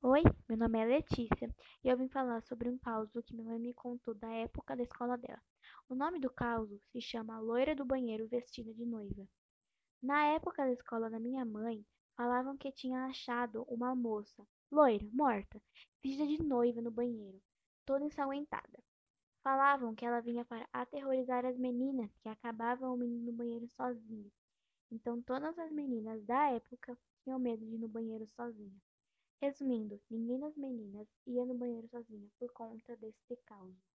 Oi, meu nome é Letícia e eu vim falar sobre um caos que minha mãe me contou da época da escola dela. O nome do caos se chama A Loira do Banheiro Vestida de Noiva. Na época da escola da minha mãe, falavam que tinha achado uma moça, loira, morta, vestida de noiva no banheiro, toda ensanguentada. Falavam que ela vinha para aterrorizar as meninas que acabavam o menino no banheiro sozinho. Então todas as meninas da época tinham medo de ir no banheiro sozinha. Resumindo, ninguém das meninas ia no banheiro sozinha por conta desse caos.